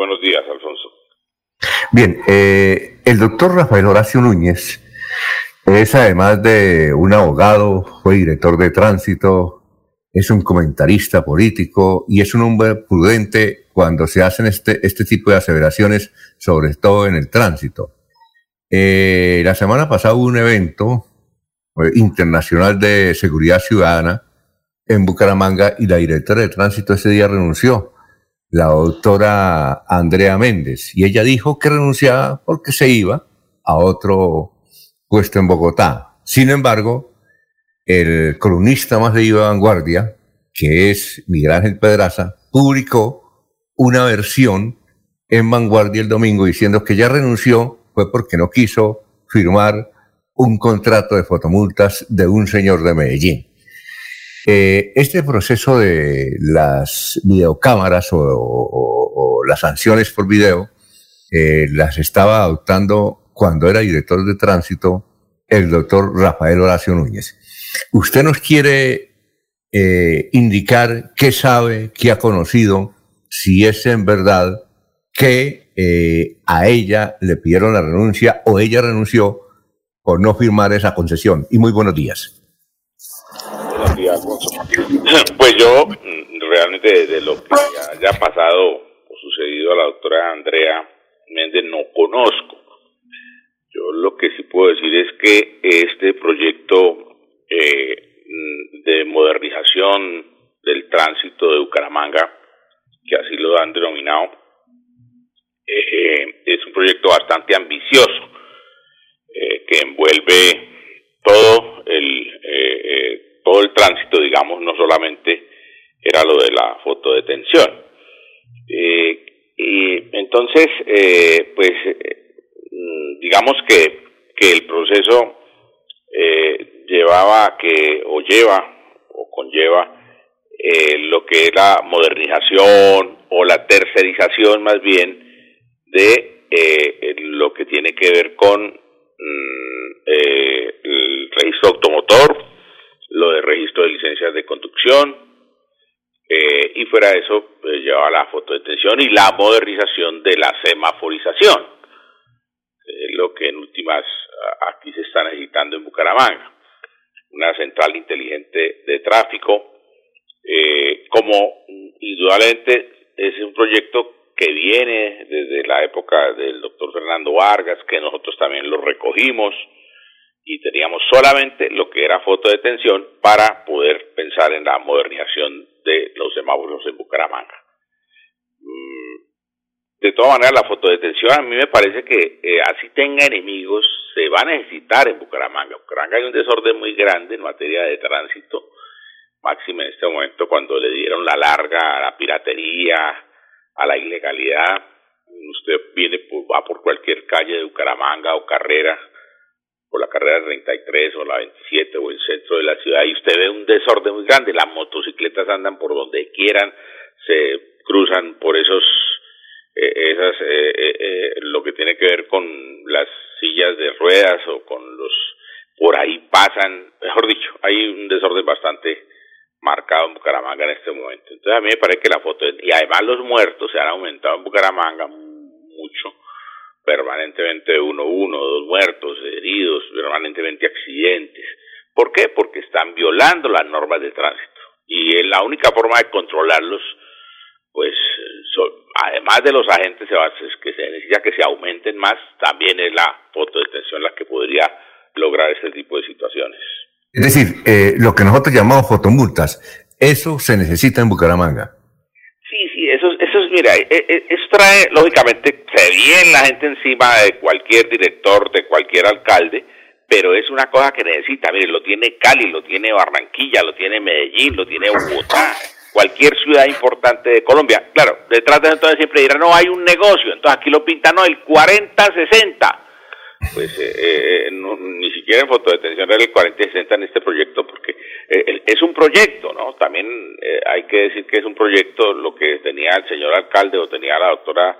buenos días, Alfonso. Bien, eh, el doctor Rafael Horacio Núñez es además de un abogado, fue director de tránsito, es un comentarista político y es un hombre prudente cuando se hacen este, este tipo de aseveraciones, sobre todo en el tránsito. Eh, la semana pasada hubo un evento eh, internacional de seguridad ciudadana en Bucaramanga y la directora de tránsito ese día renunció, la doctora Andrea Méndez, y ella dijo que renunciaba porque se iba a otro puesto en Bogotá. Sin embargo, el columnista más de Vanguardia, que es Miguel Ángel Pedraza, publicó una versión en Vanguardia el domingo diciendo que ya renunció fue porque no quiso firmar un contrato de fotomultas de un señor de Medellín. Eh, este proceso de las videocámaras o, las sanciones por video eh, las estaba adoptando cuando era director de tránsito el doctor Rafael Horacio Núñez. ¿Usted nos quiere eh, indicar qué sabe, qué ha conocido, si es en verdad que a ella le pidieron la renuncia o ella renunció por no firmar esa concesión? Y muy buenos días. Pues yo mm, realmente de lo que haya pasado o sucedido a la doctora Andrea Méndez no conozco. Yo lo que sí puedo decir es que este proyecto eh, mm, de modernización del tránsito de Bucaramanga, que así lo han denominado, eh, es un proyecto bastante ambicioso eh, que envuelve todo el todo el tránsito, digamos, no solamente era lo de la fotodetención. Eh, y entonces, eh, pues, mm, digamos que, que el proceso eh, llevaba que, o lleva, o conlleva, lo que es la modernización o la tercerización más bien de lo que tiene que ver con mm, el registro automotor, lo de registro de licencias de conducción, eh, y fuera de eso pues, llevaba la fotodetención y la modernización de la semaforización, lo que en últimas aquí se está necesitando en Bucaramanga. Una central inteligente de tráfico, eh, como indudablemente es un proyecto que viene desde la época del doctor Fernando Vargas, que nosotros también lo recogimos, y teníamos solamente lo que era fotodetención para poder pensar en la modernización de los semáforos en Bucaramanga. Mm, de todas maneras, la fotodetención a mí me parece que eh, así tenga enemigos, se va a necesitar en Bucaramanga. En Bucaramanga hay un desorden muy grande en materia de tránsito, máximo en este momento cuando le dieron la larga a la piratería, a la ilegalidad. Usted viene, va por cualquier calle de Bucaramanga o carrera por la carrera 33 o la 27 o el centro de la ciudad y usted ve un desorden muy grande, las motocicletas andan por donde quieran, se cruzan por esos, eh, esas, eh, eh, lo que tiene que ver con las sillas de ruedas o con los, por ahí pasan, mejor dicho, hay un desorden bastante marcado en Bucaramanga en este momento. Entonces a mí me parece que la foto, y además los muertos se han aumentado en Bucaramanga mucho, permanentemente uno, uno, dos muertos, heridos, permanentemente accidentes. ¿Por qué? Porque están violando las normas de tránsito. Y la única forma de controlarlos, pues, además de los agentes que se necesita que se aumenten más, también es la fotodetención la que podría lograr ese tipo de situaciones. Es decir, eh, lo que nosotros llamamos fotomultas, eso se necesita en Bucaramanga mira, e, e, eso trae, lógicamente, se viene la gente encima de cualquier director, de cualquier alcalde, pero es una cosa que necesita, mire, lo tiene Cali, lo tiene Barranquilla, lo tiene Medellín, lo tiene Bogotá, cualquier ciudad importante de Colombia. Claro, detrás de eso entonces siempre dirán, no, hay un negocio, entonces aquí lo pintan, no, el 40-60 pues eh, eh, ni siquiera en fotodetención era el 40 y 60 en este proyecto, porque eh, es un proyecto, ¿no? También hay que decir que es un proyecto lo que tenía el señor alcalde o tenía la doctora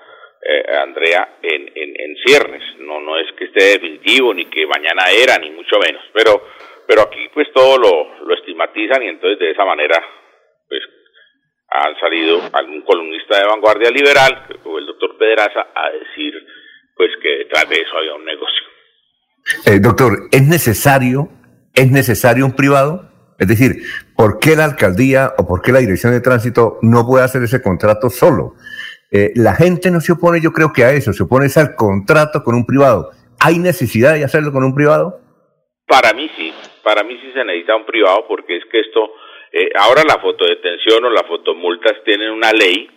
Andrea en, en, ciernes, no, no es que esté definitivo, ni que mañana era, ni mucho menos, pero, pero aquí pues todo lo, lo estigmatizan y entonces de esa manera pues han salido algún columnista de vanguardia liberal, el doctor Pedraza a decir pues que detrás de eso había un negocio. Eh, doctor, ¿es necesario, es necesario un privado? Es decir, ¿por qué la alcaldía o por qué la dirección de tránsito no puede hacer ese contrato solo? Eh, la gente no se opone, yo creo que a eso, se opone al contrato con un privado. ¿Hay necesidad de hacerlo con un privado? Para mí sí, para mí sí se necesita un privado porque es que esto, eh, ahora la fotodetención o las fotomultas tienen una ley,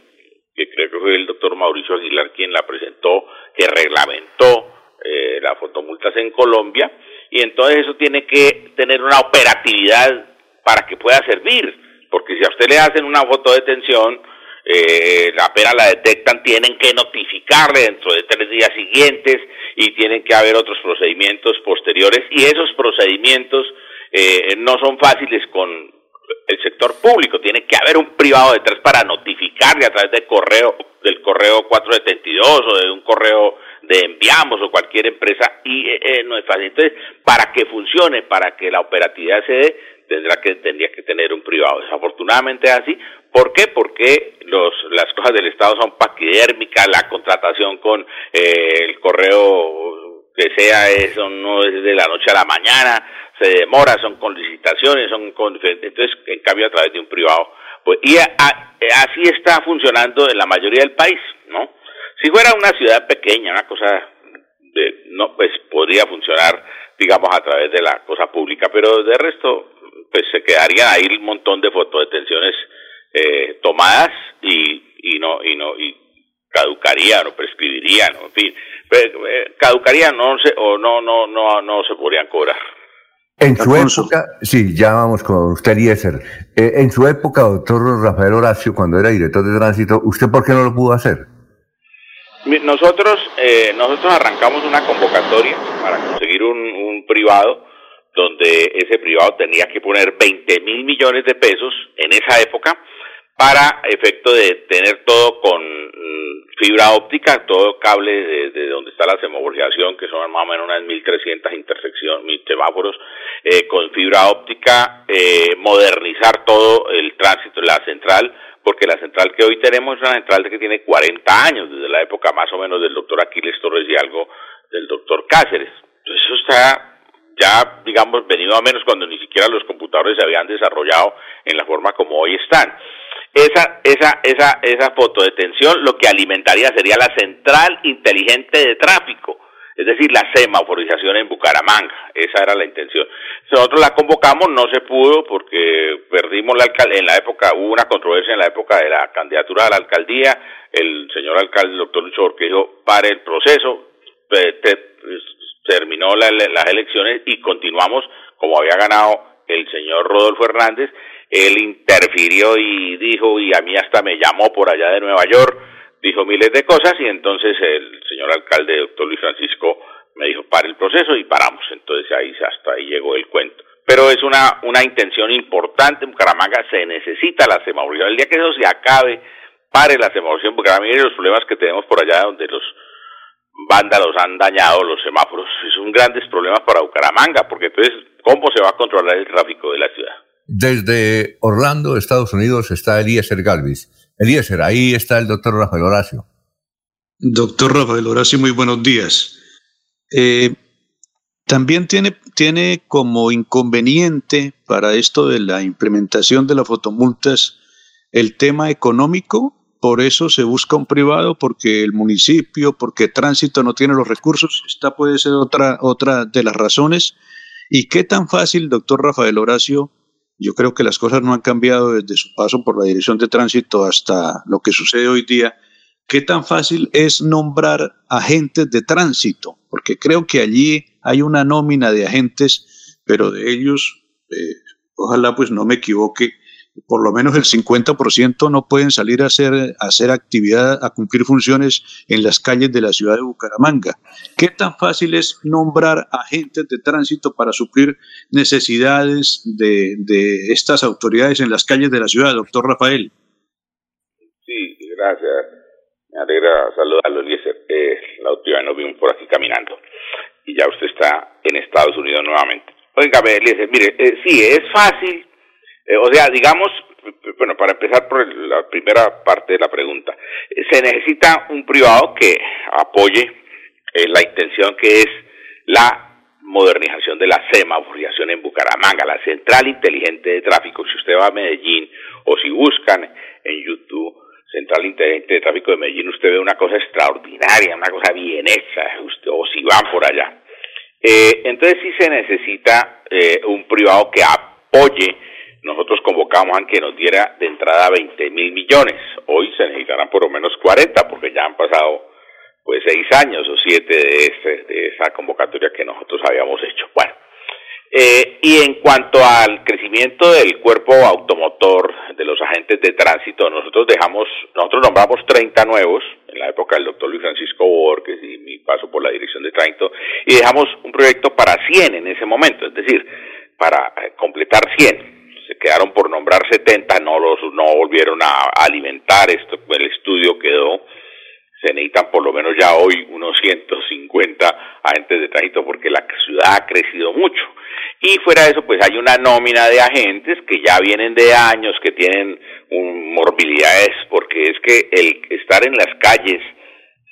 que creo que fue el doctor Mauricio Aguilar quien la presentó, que reglamentó eh, las fotomultas en Colombia, y entonces eso tiene que tener una operatividad para que pueda servir, porque si a usted le hacen una fotodetención, eh, apenas la detectan, tienen que notificarle dentro de tres días siguientes y tienen que haber otros procedimientos posteriores y esos procedimientos eh, no son fáciles con el sector público, tiene que haber un privado detrás para notificarle a través del correo, del correo 472 o de un correo de enviamos o cualquier empresa y eh, eh, no es fácil. Entonces, para que funcione, para que la operatividad se dé, tendrá que tendría que tener un privado. Desafortunadamente es así. ¿Por qué? Porque los, las cosas del Estado son paquidérmicas, la contratación con eh, el correo que sea eso no es de la noche a la mañana, se demora, son con licitaciones, son con entonces en cambio a través de un privado pues y así está funcionando en la mayoría del país, ¿no? Si fuera una ciudad pequeña, una cosa de, no, pues podría funcionar, digamos, a través de la cosa pública, pero de resto, pues se quedarían ahí un montón de fotodetenciones eh, tomadas y, y no, y no, y caducarían o prescribirían, en fin, eh, caducarían no se, o no, no, no, no se podrían cobrar. En su época, sí, ya vamos con usted, Eliezer. Eh, en su época, doctor Rafael Horacio, cuando era director de tránsito, ¿usted por qué no lo pudo hacer? Nosotros, eh, nosotros arrancamos una convocatoria para conseguir un, un privado donde ese privado tenía que poner 20 mil millones de pesos en esa época para efecto de tener todo con mm, fibra óptica, todo cable de, donde está la semaforización, que son más o menos unas 1.300 intersecciones, mil semáforos, eh, con fibra óptica, eh, modernizar todo el tránsito, la central, porque la central que hoy tenemos es una central que tiene 40 años, desde la época más o menos del doctor Aquiles Torres y algo del doctor Cáceres. Entonces eso está ya, digamos, venido a menos cuando ni siquiera los computadores se habían desarrollado en la forma como hoy están. Esa, esa, esa, esa fotodetención lo que alimentaría sería la central inteligente de tráfico, es decir, la semaforización en Bucaramanga. Esa era la intención. Nosotros la convocamos, no se pudo porque perdimos la alcaldía, en la época, hubo una controversia en la época de la candidatura a la alcaldía, el señor alcalde, el doctor Lucho dijo, pare el proceso, terminó las elecciones y continuamos como había ganado el señor Rodolfo Hernández, él interfirió y dijo, y a mí hasta me llamó por allá de Nueva York, dijo miles de cosas y entonces el señor alcalde, doctor Luis Francisco, me dijo, para el proceso y paramos. Entonces ahí hasta ahí llegó el cuento. Pero es una, una intención importante Bucaramanga, se necesita la semaforización. El día que eso se acabe, pare la semaforización en Bucaramanga y los problemas que tenemos por allá donde los vándalos han dañado los semáforos. Son grandes problemas para Bucaramanga, porque entonces, ¿cómo se va a controlar el tráfico de la ciudad? Desde Orlando, Estados Unidos, está Eliezer Galvis. Eliezer, ahí está el doctor Rafael Horacio. Doctor Rafael Horacio, muy buenos días. Eh, también tiene, tiene como inconveniente para esto de la implementación de las fotomultas el tema económico, por eso se busca un privado, porque el municipio, porque tránsito no tiene los recursos, esta puede ser otra, otra de las razones. ¿Y qué tan fácil, doctor Rafael Horacio, yo creo que las cosas no han cambiado desde su paso por la dirección de tránsito hasta lo que sucede hoy día. ¿Qué tan fácil es nombrar agentes de tránsito? Porque creo que allí hay una nómina de agentes, pero de ellos, eh, ojalá pues no me equivoque, por lo menos el 50% no pueden salir a hacer, a hacer actividad, a cumplir funciones en las calles de la ciudad de Bucaramanga. ¿Qué tan fácil es nombrar agentes de tránsito para suplir necesidades de, de estas autoridades en las calles de la ciudad, doctor Rafael? Sí, gracias. Me alegra saludarlo, Eliezer. Eh, la última vez nos vimos por aquí caminando y ya usted está en Estados Unidos nuevamente. Oiga, Eliezer, mire, eh, sí, es fácil eh, o sea, digamos, bueno, para empezar por la primera parte de la pregunta, se necesita un privado que apoye eh, la intención que es la modernización de la semaforización en Bucaramanga, la central inteligente de tráfico. Si usted va a Medellín o si buscan en YouTube Central Inteligente de Tráfico de Medellín, usted ve una cosa extraordinaria, una cosa bien hecha, o si van por allá. Eh, entonces sí se necesita eh, un privado que apoye. Nosotros convocamos a que nos diera de entrada 20 mil millones. Hoy se necesitarán por lo menos 40 porque ya han pasado pues seis años o siete de, este, de esa convocatoria que nosotros habíamos hecho. Bueno, eh, y en cuanto al crecimiento del cuerpo automotor de los agentes de tránsito, nosotros dejamos, nosotros nombramos 30 nuevos en la época del doctor Luis Francisco Borges y mi paso por la dirección de tránsito, y dejamos un proyecto para 100 en ese momento, es decir, para eh, completar 100 se quedaron por nombrar 70, no los no volvieron a alimentar esto, el estudio quedó se necesitan por lo menos ya hoy unos 150 agentes de tránsito porque la ciudad ha crecido mucho. Y fuera de eso, pues hay una nómina de agentes que ya vienen de años, que tienen un, morbilidades, porque es que el estar en las calles,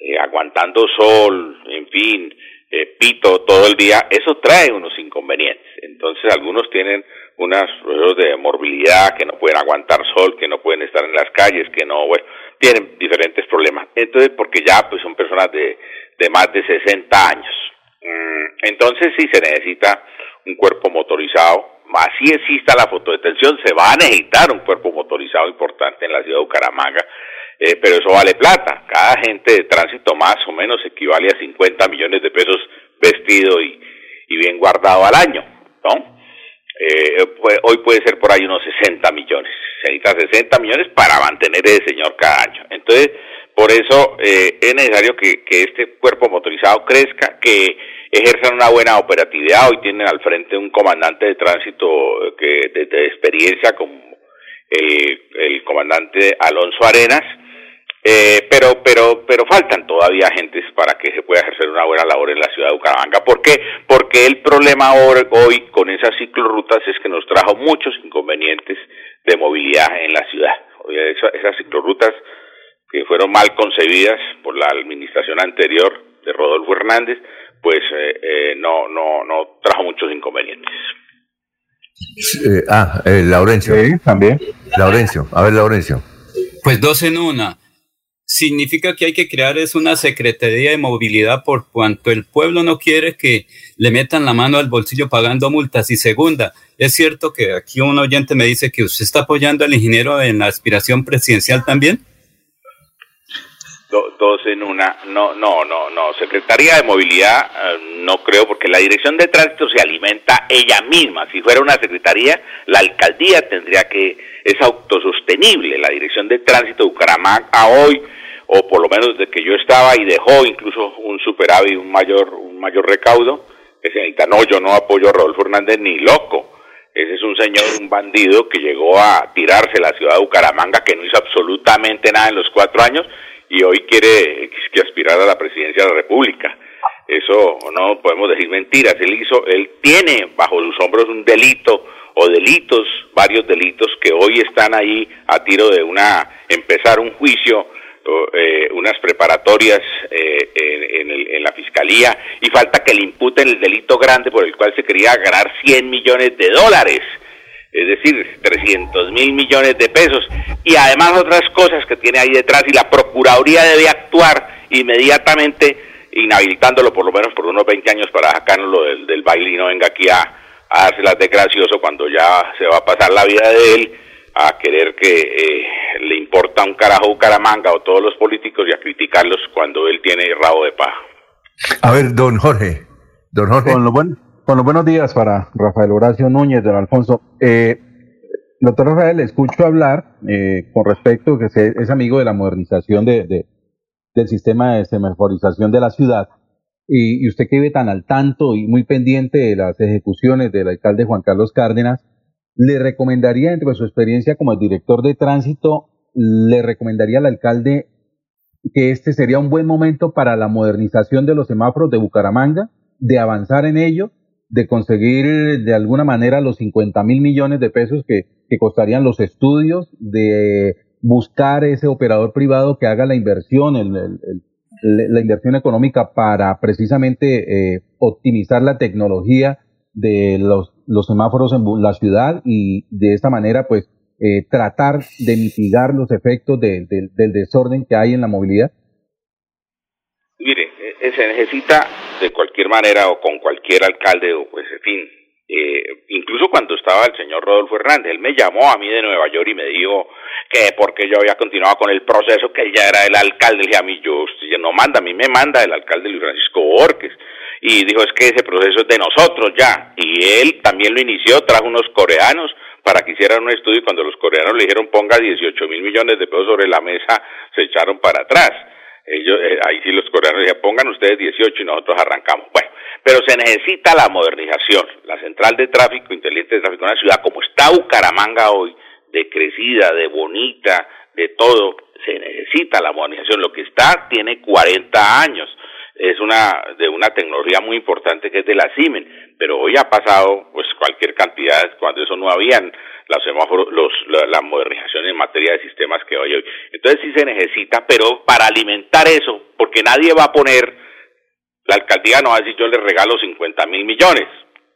eh, aguantando sol, en fin, eh, pito todo el día, eso trae unos inconvenientes. Entonces algunos tienen unas procesos de morbilidad, que no pueden aguantar sol, que no pueden estar en las calles, que no, bueno, tienen diferentes problemas. Entonces, porque ya pues son personas de, de más de 60 años. Mm, entonces sí se necesita un cuerpo motorizado. Así exista la fotodetención, se va a necesitar un cuerpo motorizado importante en la ciudad de Bucaramanga, eh, pero eso vale plata. Cada agente de tránsito más o menos equivale a 50 millones de pesos vestido y, y bien guardado al año, ¿no? Eh, pues, hoy puede ser por ahí unos 60 millones. Se necesita 60 millones para mantener ese señor cada año. Entonces, por eso eh, es necesario que, este cuerpo motorizado crezca, que ejerzan una buena operatividad. Hoy tienen al frente un comandante de tránsito eh, que de, experiencia como el comandante Alonso Arenas, eh, pero, pero, pero faltan todavía agentes para que se pueda ejercer una buena labor en la ciudad de Bucaramanga. ¿Por qué? Porque el problema hoy con esas ciclorrutas es que nos trajo muchos inconvenientes de movilidad en la ciudad. Esas ciclorrutas que fueron mal concebidas por la administración anterior de Rodolfo Hernández, pues eh, eh, no, no, no trajo muchos inconvenientes. ah, Laurencio. Sí, también. Laurencio, a ver, Laurencio. Pues dos en una significa que hay que crear es una secretaría de movilidad por cuanto el pueblo no quiere que le metan la mano al bolsillo pagando multas. Y segunda, es cierto que aquí un oyente me dice que usted está apoyando al ingeniero en la aspiración presidencial también. dos en una, no, no, no, no. Secretaría de Movilidad, eh, no creo, porque la Dirección de Tránsito se alimenta ella misma. Si fuera una secretaría, la alcaldía tendría que, es autosostenible. La Dirección de Tránsito de Bucaramanga hoy o por lo menos desde que yo estaba y dejó incluso un superávit, un mayor, un mayor recaudo, que se necesita, no, yo no apoyo a Rodolfo Hernández ni loco. Ese es un señor, un bandido que llegó a tirarse la ciudad de Bucaramanga, que no hizo absolutamente nada en los cuatro años y hoy quiere aspirar a la presidencia de la República. Eso no podemos decir mentiras. Él hizo, él tiene bajo sus hombros un delito o delitos, varios delitos que hoy están ahí a tiro de una empezar un juicio eh, unas preparatorias eh, en, la fiscalía y falta que le imputen el delito grande por el cual se quería ganar 100 millones de dólares, es decir, 300 mil millones de pesos y además otras cosas que tiene ahí detrás y la Procuraduría debe actuar inmediatamente inhabilitándolo por lo menos por unos 20 años para sacarlo del, del baile y no venga aquí a, a dárselas de gracioso cuando ya se va a pasar la vida de él a querer que eh, le importa un carajo Bucaramanga o todos los políticos y a criticarlos cuando él tiene rabo de paja. A ver, don Jorge, don Jorge. Con, los buenos días para Rafael Horacio Núñez, don Alfonso. Eh, doctor Rafael, le escucho hablar eh, con respecto que es amigo de la modernización de, del sistema de semaforización de la ciudad. Y, y usted que vive tan al tanto y muy pendiente de las ejecuciones del alcalde Juan Carlos Cárdenas, le recomendaría, entre su experiencia como director de tránsito, le recomendaría al alcalde que este sería un buen momento para la modernización de los semáforos de Bucaramanga, de avanzar en ello, de conseguir de alguna manera los 50 mil millones de pesos que, que costarían los estudios, de buscar ese operador privado que haga la inversión, la inversión económica para precisamente eh, optimizar la tecnología de los, los semáforos en la ciudad y de esta manera pues eh, tratar de mitigar los efectos del desorden que hay en la movilidad? Mire, eh, se necesita de cualquier manera o con cualquier alcalde o pues fin, eh, incluso cuando estaba el señor Rodolfo Hernández, él me llamó a mí de Nueva York y me dijo que porque yo había continuado con el proceso, que él ya era el alcalde, le dije a mí, yo, no manda, a mí me manda el alcalde Luis Francisco Borges, y dijo, es que ese proceso es de nosotros ya, y él también lo inició, trajo unos coreanos para que hicieran un estudio y cuando los coreanos le dijeron ponga 18 mil millones de pesos sobre la mesa, se echaron para atrás. Ellos, eh, ahí sí los coreanos decían, pongan ustedes 18 y nosotros arrancamos. Bueno, pero se necesita la modernización. La central de tráfico, inteligente de tráfico una ciudad como está Bucaramanga hoy, de crecida, de bonita, de todo, se necesita la modernización. Lo que está tiene 40 años. Es una de una tecnología muy importante que es de la Siemens, pero hoy ha pasado pues cualquier cantidad cuando eso no habían los semáforos, los, la, modernización en materia de sistemas que hay hoy. Entonces sí se necesita, pero para alimentar eso, porque nadie va a poner la alcaldía no va a decir yo les regalo 50 mil millones.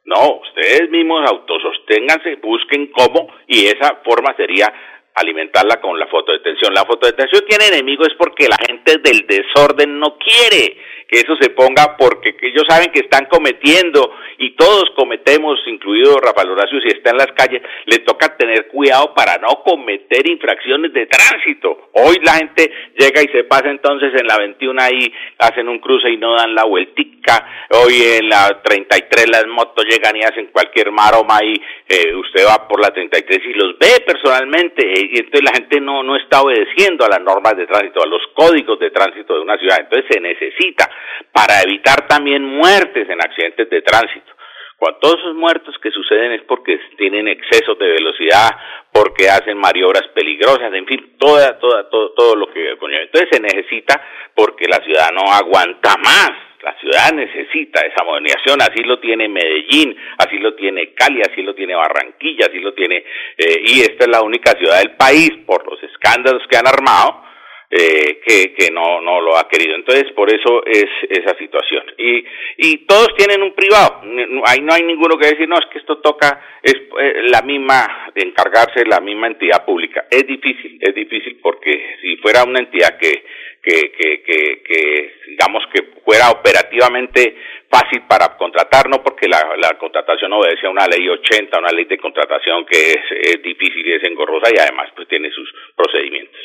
No, ustedes mismos autososténganse, busquen cómo y esa forma sería alimentarla con la fotodetención. La fotodetención tiene enemigos porque la gente del desorden no quiere que eso se ponga porque ellos saben que están cometiendo y todos cometemos, incluido Rafael Horacio, si está en las calles, le toca tener cuidado para no cometer infracciones de tránsito. Hoy la gente llega y se pasa entonces en la 21 ahí, hacen un cruce y no dan la vueltica. Hoy en la 33 las motos llegan y hacen cualquier maroma y eh, usted va por la 33 y los ve personalmente eh, y entonces la gente no, no está obedeciendo a las normas de tránsito, a los códigos de tránsito de una ciudad. Entonces se necesita para evitar también muertes en accidentes de tránsito. Cuando todos esos muertos que suceden es porque tienen exceso de velocidad, porque hacen maniobras peligrosas, en fin, toda, toda, todo, todo lo que Entonces se necesita porque la ciudad no aguanta más. La ciudad necesita esa modernización, así lo tiene Medellín, así lo tiene Cali, así lo tiene Barranquilla, así lo tiene, eh, y esta es la única ciudad del país, por los escándalos que han armado, eh, que, que no, no lo ha querido. Entonces, por eso es esa situación. Y, y todos tienen un privado. Ahí no hay ninguno que decir, no, es que esto toca, es eh, la misma, encargarse la misma entidad pública. Es difícil, es difícil porque si fuera una entidad que, que, que, que, que digamos que fuera operativamente fácil para contratar, no porque la, la contratación obedece a una ley 80, una ley de contratación que es, es difícil y es engorrosa y además pues tiene sus procedimientos.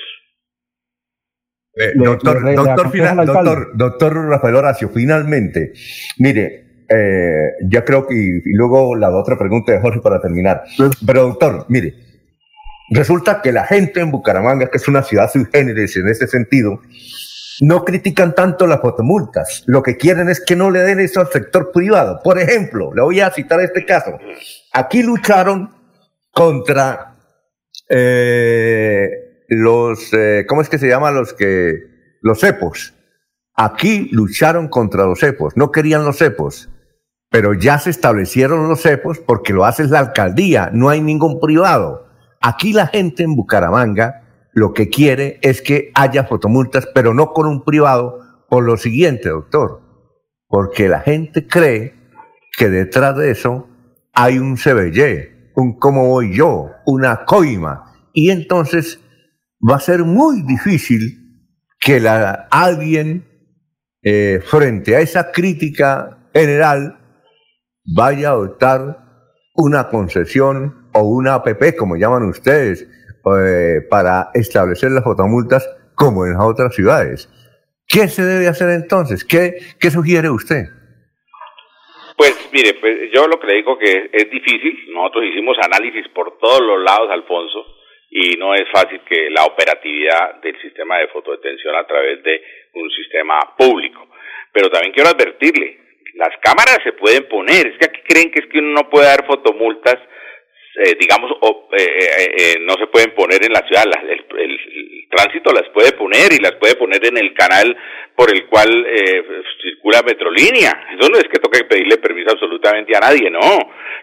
Eh, doctor, doctor, doctor, Rafael Horacio, finalmente, mire, eh, ya creo que, y luego la otra pregunta de Jorge para terminar. Pero doctor, mire, resulta que la gente en Bucaramanga, que es una ciudad sui generis en ese sentido, no critican tanto las fotomultas. Lo que quieren es que no le den eso al sector privado. Por ejemplo, le voy a citar este caso. Aquí lucharon contra eh, los, eh, ¿cómo es que se llaman los que, los cepos? Aquí lucharon contra los cepos, no querían los cepos, pero ya se establecieron los cepos porque lo hace la alcaldía, no hay ningún privado. Aquí la gente en Bucaramanga lo que quiere es que haya fotomultas, pero no con un privado, por lo siguiente, doctor, porque la gente cree que detrás de eso hay un CBY, un cómo voy yo, una coima, y entonces va a ser muy difícil que la, alguien eh, frente a esa crítica general vaya a adoptar una concesión o una APP, como llaman ustedes, eh, para establecer las fotomultas como en las otras ciudades. ¿Qué se debe hacer entonces? ¿Qué, sugiere usted? Pues mire, pues yo lo que le digo que es difícil. Nosotros hicimos análisis por todos los lados, Alfonso y no es fácil que la operatividad del sistema de fotodetención a través de un sistema público. Pero también quiero advertirle, las cámaras se pueden poner, es que aquí creen que es que uno no puede dar fotomultas eh, digamos, eh, no se pueden poner en la ciudad, el, tránsito las puede poner y las puede poner en el canal por el cual circula Metrolínea. Eso no es que toque pedirle permiso absolutamente a nadie, no.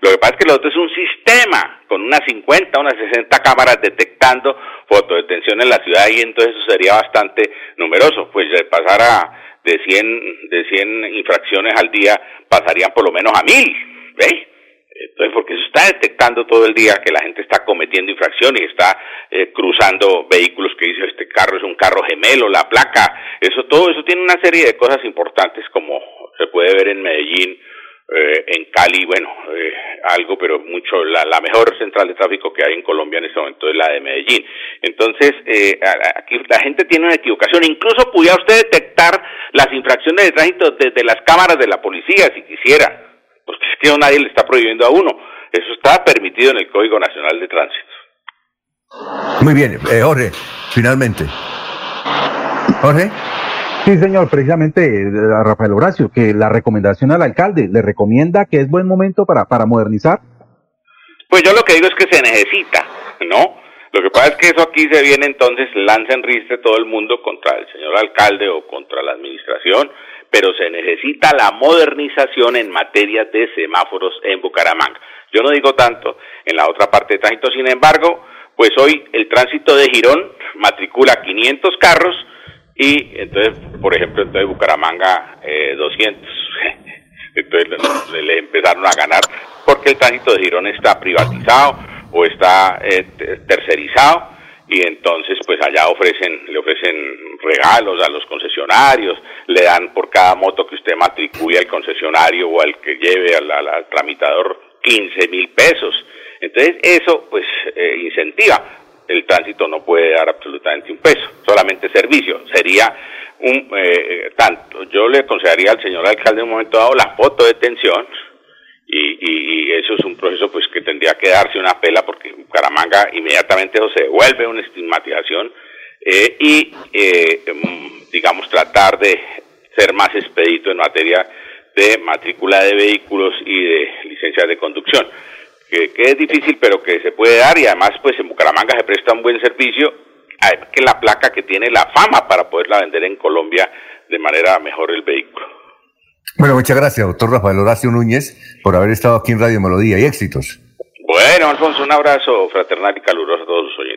Lo que pasa es que lo otro es un sistema con unas 50, unas 60 cámaras detectando fotodetención en la ciudad y entonces eso sería bastante numeroso. Pues pasar a de 100, de 100 infracciones al día pasarían por lo menos a mil, ¿veis? Entonces, porque se está detectando todo el día que la gente está cometiendo infracciones está eh, cruzando vehículos que dice este carro es un carro gemelo, la placa, eso todo eso tiene una serie de cosas importantes como se puede ver en Medellín eh, en Cali, bueno, eh, algo, pero mucho, la, la, mejor central de tráfico que hay en Colombia en este momento es la de Medellín. Entonces, eh, aquí la gente tiene una equivocación. Incluso pudiera usted detectar las infracciones de tránsito desde las cámaras de la policía, si quisiera, que nadie le está prohibiendo a uno. Eso está permitido en el Código Nacional de Tránsito. Muy bien, Jorge, finalmente. Jorge. Sí, señor, precisamente eh, Rafael Horacio, que la recomendación al alcalde le recomienda que es buen momento para, para modernizar. Pues yo lo que digo es que se necesita, ¿no? Lo que pasa es que eso aquí se viene entonces, lanza en ristre todo el mundo contra el señor alcalde o contra la administración, pero se necesita la modernización en materia de semáforos en Bucaramanga. Yo no digo tanto en la otra parte de tránsito, sin embargo, pues hoy el tránsito de Girón matricula 500 carros, y entonces, por ejemplo, entonces Bucaramanga eh, 200. entonces le, empezaron a ganar porque el tránsito de Girón está privatizado o está eh, tercerizado y entonces pues allá ofrecen le ofrecen regalos a los concesionarios le dan por cada moto que usted matricule al concesionario o al que lleve al, al, tramitador 15 mil pesos entonces eso pues eh, incentiva el tránsito no puede dar absolutamente un peso, solamente servicio. Sería un eh, tanto. Yo le aconsejaría al señor alcalde en un momento dado la foto de tensión y, y, eso es un proceso pues que tendría que darse una pela porque en Caramanga inmediatamente eso se devuelve una estigmatización eh, y eh, mm, digamos tratar de ser más expedito en materia de matrícula de vehículos y de licencias de conducción que, es difícil pero que se puede dar y además pues en Bucaramanga se presta un buen servicio que la placa que tiene la fama para poderla vender en Colombia de manera mejor el vehículo. Bueno, muchas gracias, doctor Rafael Horacio Núñez, por haber estado aquí en Radio Melodía y éxitos. Bueno, Alfonso, un abrazo fraternal y caluroso a todos los oyentes.